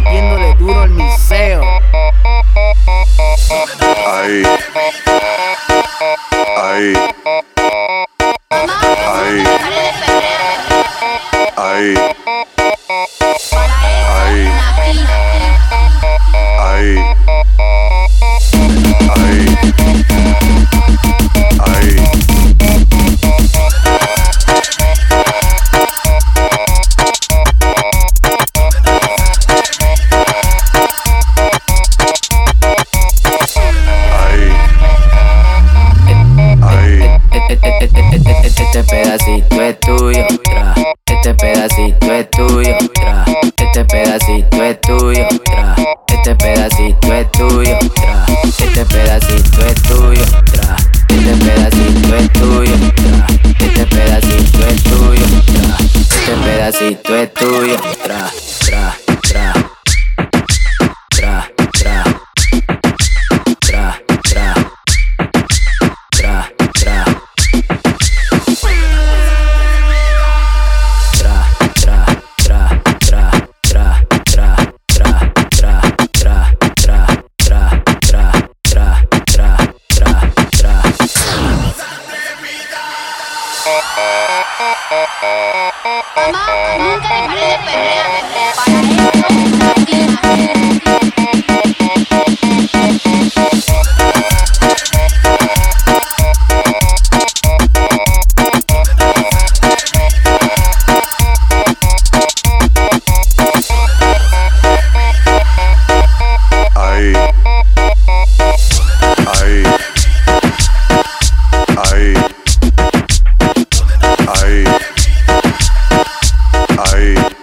metiéndole duro al miseo. Ahí. Ahí. Ahí. Ahí. Este pedacito es tuyo, tra. Este pedacito es tuyo, tra. Este pedacito es tuyo, tra. Este pedacito es tuyo, tra. Este pedacito es tuyo, tra. Este pedacito es tuyo, tra. Este pedacito es tuyo, tra. Este pedacito es tuyo, tra, I. Aí.